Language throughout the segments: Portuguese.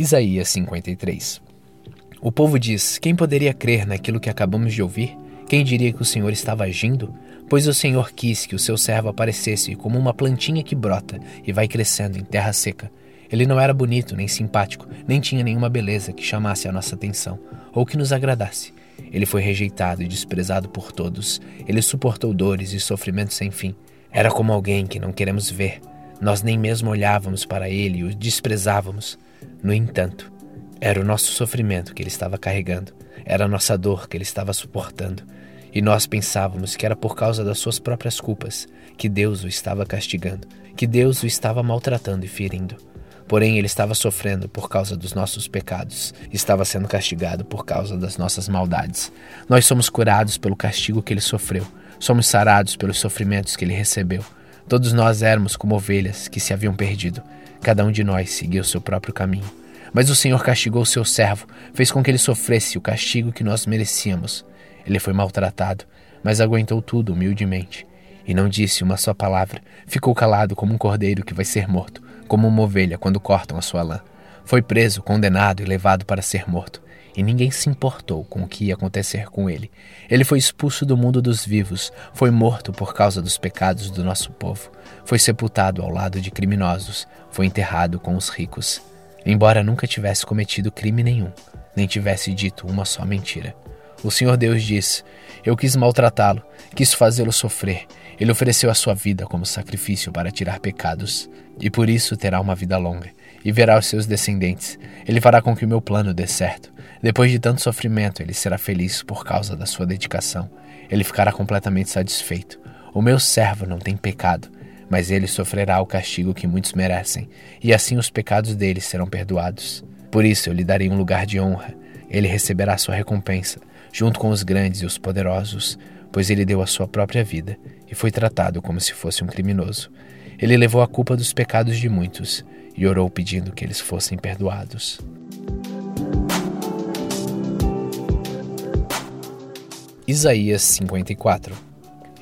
Isaías 53 O povo diz: Quem poderia crer naquilo que acabamos de ouvir? Quem diria que o Senhor estava agindo? Pois o Senhor quis que o seu servo aparecesse como uma plantinha que brota e vai crescendo em terra seca. Ele não era bonito nem simpático, nem tinha nenhuma beleza que chamasse a nossa atenção ou que nos agradasse. Ele foi rejeitado e desprezado por todos. Ele suportou dores e sofrimentos sem fim. Era como alguém que não queremos ver. Nós nem mesmo olhávamos para ele e o desprezávamos. No entanto, era o nosso sofrimento que ele estava carregando, era a nossa dor que ele estava suportando, e nós pensávamos que era por causa das suas próprias culpas que Deus o estava castigando, que Deus o estava maltratando e ferindo. Porém, ele estava sofrendo por causa dos nossos pecados, estava sendo castigado por causa das nossas maldades. Nós somos curados pelo castigo que ele sofreu, somos sarados pelos sofrimentos que ele recebeu. Todos nós éramos como ovelhas que se haviam perdido. Cada um de nós seguiu seu próprio caminho. Mas o Senhor castigou seu servo, fez com que ele sofresse o castigo que nós merecíamos. Ele foi maltratado, mas aguentou tudo humildemente. E não disse uma só palavra. Ficou calado como um cordeiro que vai ser morto, como uma ovelha quando cortam a sua lã. Foi preso, condenado e levado para ser morto. E ninguém se importou com o que ia acontecer com ele. Ele foi expulso do mundo dos vivos, foi morto por causa dos pecados do nosso povo, foi sepultado ao lado de criminosos, foi enterrado com os ricos. Embora nunca tivesse cometido crime nenhum, nem tivesse dito uma só mentira. O Senhor Deus disse: Eu quis maltratá-lo, quis fazê-lo sofrer. Ele ofereceu a sua vida como sacrifício para tirar pecados, e por isso terá uma vida longa, e verá os seus descendentes. Ele fará com que o meu plano dê certo. Depois de tanto sofrimento, ele será feliz por causa da sua dedicação. Ele ficará completamente satisfeito. O meu servo não tem pecado, mas ele sofrerá o castigo que muitos merecem, e assim os pecados dele serão perdoados. Por isso eu lhe darei um lugar de honra. Ele receberá sua recompensa, junto com os grandes e os poderosos, pois ele deu a sua própria vida e foi tratado como se fosse um criminoso. Ele levou a culpa dos pecados de muitos e orou pedindo que eles fossem perdoados. Isaías 54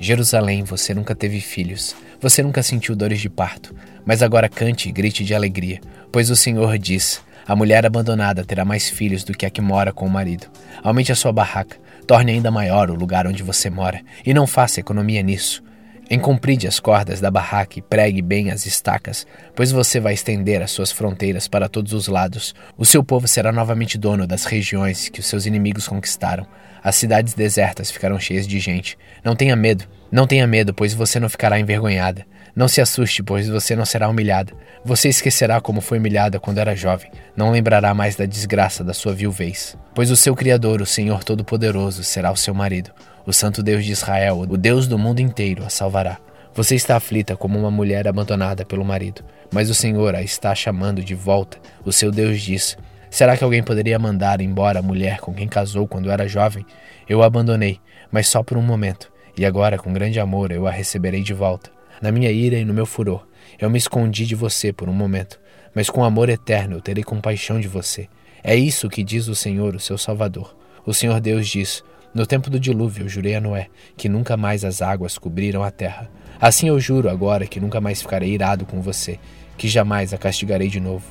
Jerusalém, você nunca teve filhos, você nunca sentiu dores de parto, mas agora cante e grite de alegria, pois o Senhor diz: A mulher abandonada terá mais filhos do que a que mora com o marido. Aumente a sua barraca, torne ainda maior o lugar onde você mora, e não faça economia nisso. Encompride as cordas da barraca e pregue bem as estacas, pois você vai estender as suas fronteiras para todos os lados. O seu povo será novamente dono das regiões que os seus inimigos conquistaram. As cidades desertas ficarão cheias de gente. Não tenha medo, não tenha medo, pois você não ficará envergonhada. Não se assuste, pois você não será humilhada. Você esquecerá como foi humilhada quando era jovem. Não lembrará mais da desgraça da sua viuvez. Pois o seu Criador, o Senhor Todo-Poderoso, será o seu marido. O Santo Deus de Israel, o Deus do mundo inteiro, a salvará. Você está aflita como uma mulher abandonada pelo marido, mas o Senhor a está chamando de volta. O seu Deus diz: Será que alguém poderia mandar embora a mulher com quem casou quando era jovem? Eu a abandonei, mas só por um momento, e agora, com grande amor, eu a receberei de volta. Na minha ira e no meu furor, eu me escondi de você por um momento, mas com amor eterno eu terei compaixão de você. É isso que diz o Senhor, o seu Salvador. O Senhor Deus diz: no tempo do dilúvio, jurei a Noé que nunca mais as águas cobriram a terra. Assim eu juro agora que nunca mais ficarei irado com você, que jamais a castigarei de novo.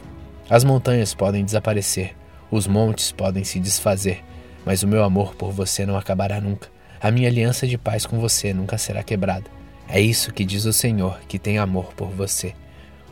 As montanhas podem desaparecer, os montes podem se desfazer, mas o meu amor por você não acabará nunca. A minha aliança de paz com você nunca será quebrada. É isso que diz o Senhor, que tem amor por você.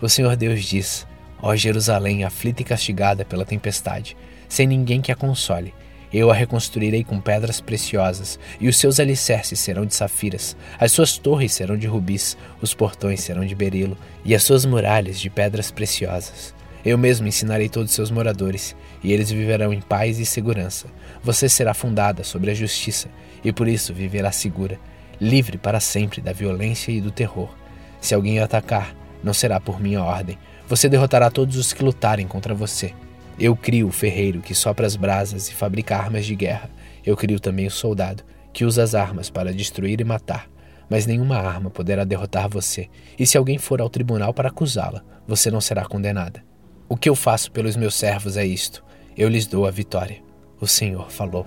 O Senhor Deus diz: Ó Jerusalém, aflita e castigada pela tempestade, sem ninguém que a console eu a reconstruirei com pedras preciosas, e os seus alicerces serão de safiras, as suas torres serão de rubis, os portões serão de berilo, e as suas muralhas de pedras preciosas. Eu mesmo ensinarei todos os seus moradores, e eles viverão em paz e segurança. Você será fundada sobre a justiça, e por isso viverá segura, livre para sempre da violência e do terror. Se alguém o atacar, não será por minha ordem. Você derrotará todos os que lutarem contra você. Eu crio o ferreiro que sopra as brasas e fabrica armas de guerra. Eu crio também o soldado que usa as armas para destruir e matar. Mas nenhuma arma poderá derrotar você, e se alguém for ao tribunal para acusá-la, você não será condenada. O que eu faço pelos meus servos é isto: eu lhes dou a vitória. O Senhor falou.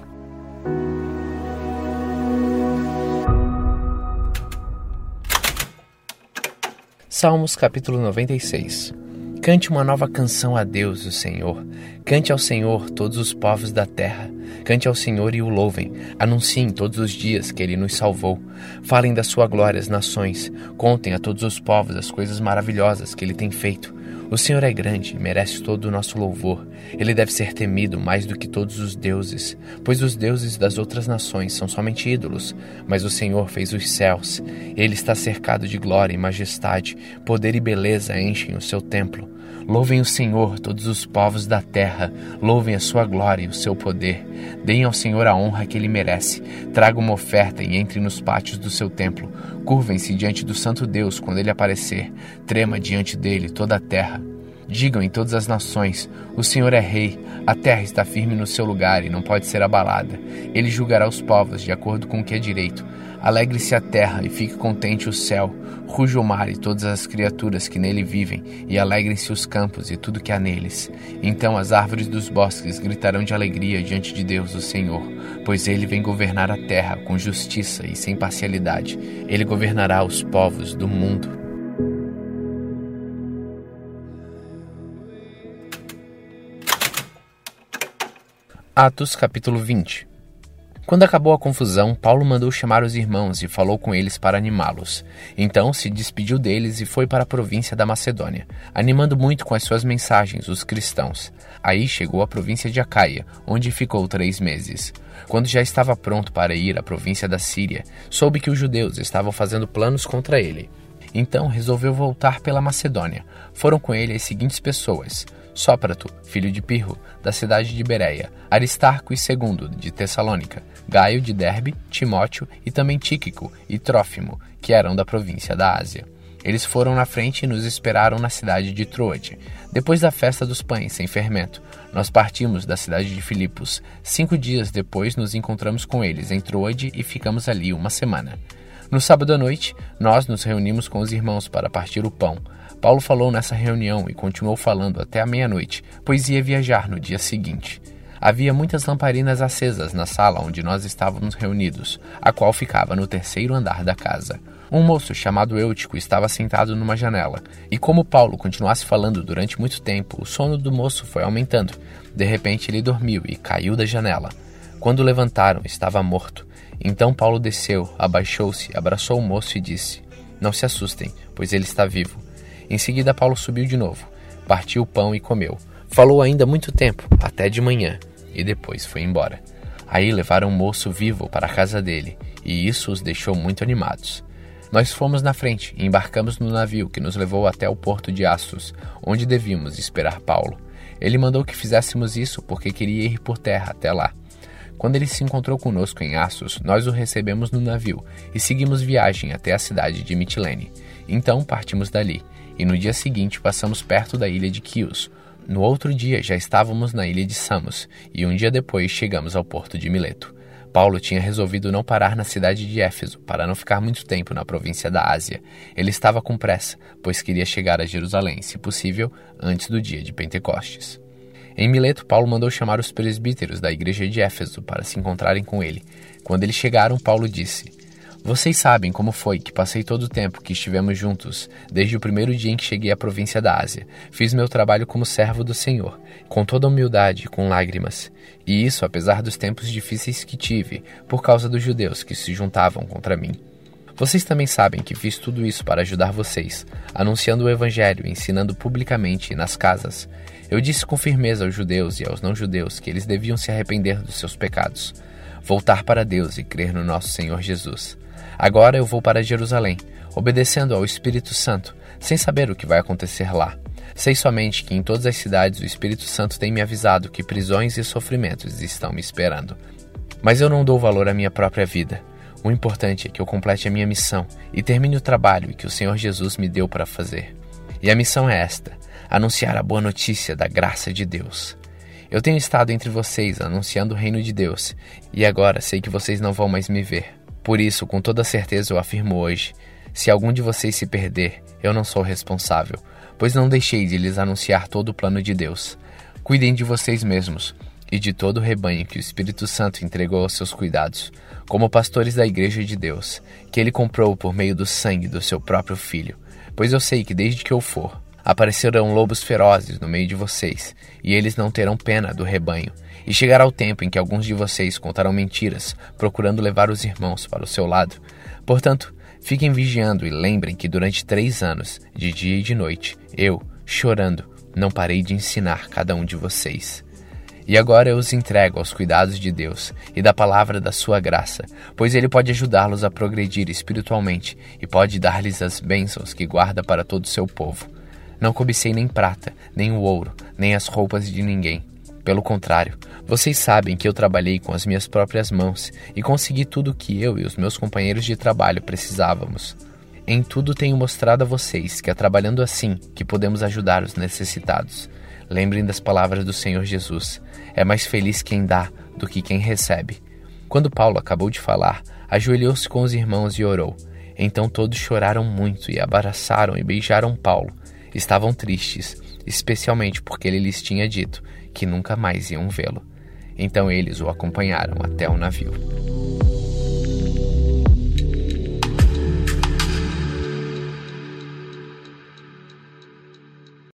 Salmos capítulo 96 Cante uma nova canção a Deus, o Senhor. Cante ao Senhor todos os povos da terra. Cante ao Senhor e o louvem. Anunciem todos os dias que ele nos salvou. Falem da sua glória às nações. Contem a todos os povos as coisas maravilhosas que ele tem feito. O Senhor é grande e merece todo o nosso louvor. Ele deve ser temido mais do que todos os deuses, pois os deuses das outras nações são somente ídolos, mas o Senhor fez os céus. Ele está cercado de glória e majestade, poder e beleza enchem o seu templo. Louvem o Senhor, todos os povos da terra, louvem a sua glória e o seu poder. Deem ao Senhor a honra que ele merece. Tragam uma oferta e entrem nos pátios do seu templo. Curvem-se diante do Santo Deus quando ele aparecer. Trema diante dele toda a terra. Digam em todas as nações: O Senhor é rei, a terra está firme no seu lugar e não pode ser abalada. Ele julgará os povos de acordo com o que é direito. Alegre-se a terra e fique contente o céu, ruja o mar e todas as criaturas que nele vivem, e alegrem-se os campos e tudo que há neles. Então as árvores dos bosques gritarão de alegria diante de Deus, o Senhor, pois ele vem governar a terra com justiça e sem parcialidade. Ele governará os povos do mundo. Atos capítulo 20 quando acabou a confusão, Paulo mandou chamar os irmãos e falou com eles para animá-los. Então se despediu deles e foi para a província da Macedônia, animando muito com as suas mensagens os cristãos. Aí chegou à província de Acaia, onde ficou três meses. Quando já estava pronto para ir à província da Síria, soube que os judeus estavam fazendo planos contra ele. Então resolveu voltar pela Macedônia. Foram com ele as seguintes pessoas: Sóprato, filho de Pirro, da cidade de Bereia, Aristarco II, de Tessalônica, Gaio de Derbe, Timóteo e também Tíquico e Trófimo, que eram da província da Ásia. Eles foram na frente e nos esperaram na cidade de Troade. Depois da festa dos pães sem fermento, nós partimos da cidade de Filipos. Cinco dias depois nos encontramos com eles em Troade e ficamos ali uma semana. No sábado à noite, nós nos reunimos com os irmãos para partir o pão. Paulo falou nessa reunião e continuou falando até a meia-noite, pois ia viajar no dia seguinte. Havia muitas lamparinas acesas na sala onde nós estávamos reunidos, a qual ficava no terceiro andar da casa. Um moço chamado Eutico estava sentado numa janela, e como Paulo continuasse falando durante muito tempo, o sono do moço foi aumentando. De repente ele dormiu e caiu da janela. Quando levantaram, estava morto. Então Paulo desceu, abaixou-se, abraçou o moço e disse: Não se assustem, pois ele está vivo. Em seguida, Paulo subiu de novo, partiu o pão e comeu. Falou ainda muito tempo, até de manhã, e depois foi embora. Aí levaram o moço vivo para a casa dele, e isso os deixou muito animados. Nós fomos na frente e embarcamos no navio que nos levou até o porto de Assos, onde devíamos esperar Paulo. Ele mandou que fizéssemos isso porque queria ir por terra até lá. Quando ele se encontrou conosco em Assos, nós o recebemos no navio e seguimos viagem até a cidade de Mitilene. Então partimos dali e no dia seguinte passamos perto da ilha de Chios. No outro dia já estávamos na ilha de Samos e um dia depois chegamos ao porto de Mileto. Paulo tinha resolvido não parar na cidade de Éfeso para não ficar muito tempo na província da Ásia. Ele estava com pressa, pois queria chegar a Jerusalém, se possível, antes do dia de Pentecostes. Em Mileto, Paulo mandou chamar os presbíteros da igreja de Éfeso para se encontrarem com ele. Quando eles chegaram, Paulo disse: vocês sabem como foi que passei todo o tempo que estivemos juntos, desde o primeiro dia em que cheguei à província da Ásia. Fiz meu trabalho como servo do Senhor, com toda humildade e com lágrimas. E isso apesar dos tempos difíceis que tive, por causa dos judeus que se juntavam contra mim. Vocês também sabem que fiz tudo isso para ajudar vocês, anunciando o Evangelho ensinando publicamente nas casas. Eu disse com firmeza aos judeus e aos não-judeus que eles deviam se arrepender dos seus pecados, voltar para Deus e crer no nosso Senhor Jesus. Agora eu vou para Jerusalém, obedecendo ao Espírito Santo, sem saber o que vai acontecer lá. Sei somente que em todas as cidades o Espírito Santo tem me avisado que prisões e sofrimentos estão me esperando. Mas eu não dou valor à minha própria vida. O importante é que eu complete a minha missão e termine o trabalho que o Senhor Jesus me deu para fazer. E a missão é esta: anunciar a boa notícia da graça de Deus. Eu tenho estado entre vocês anunciando o reino de Deus, e agora sei que vocês não vão mais me ver. Por isso, com toda certeza, eu afirmo hoje: se algum de vocês se perder, eu não sou responsável, pois não deixei de lhes anunciar todo o plano de Deus. Cuidem de vocês mesmos e de todo o rebanho que o Espírito Santo entregou aos seus cuidados, como pastores da Igreja de Deus, que ele comprou por meio do sangue do seu próprio Filho. Pois eu sei que desde que eu for, Aparecerão lobos ferozes no meio de vocês, e eles não terão pena do rebanho. E chegará o tempo em que alguns de vocês contarão mentiras, procurando levar os irmãos para o seu lado. Portanto, fiquem vigiando e lembrem que durante três anos, de dia e de noite, eu, chorando, não parei de ensinar cada um de vocês. E agora eu os entrego aos cuidados de Deus e da palavra da sua graça, pois ele pode ajudá-los a progredir espiritualmente e pode dar-lhes as bênçãos que guarda para todo o seu povo. Não cobicei nem prata, nem o ouro, nem as roupas de ninguém. Pelo contrário, vocês sabem que eu trabalhei com as minhas próprias mãos e consegui tudo o que eu e os meus companheiros de trabalho precisávamos. Em tudo tenho mostrado a vocês que é trabalhando assim que podemos ajudar os necessitados. Lembrem das palavras do Senhor Jesus: é mais feliz quem dá do que quem recebe. Quando Paulo acabou de falar, ajoelhou-se com os irmãos e orou. Então todos choraram muito e abraçaram e beijaram Paulo. Estavam tristes, especialmente porque ele lhes tinha dito que nunca mais iam vê-lo. Então eles o acompanharam até o navio.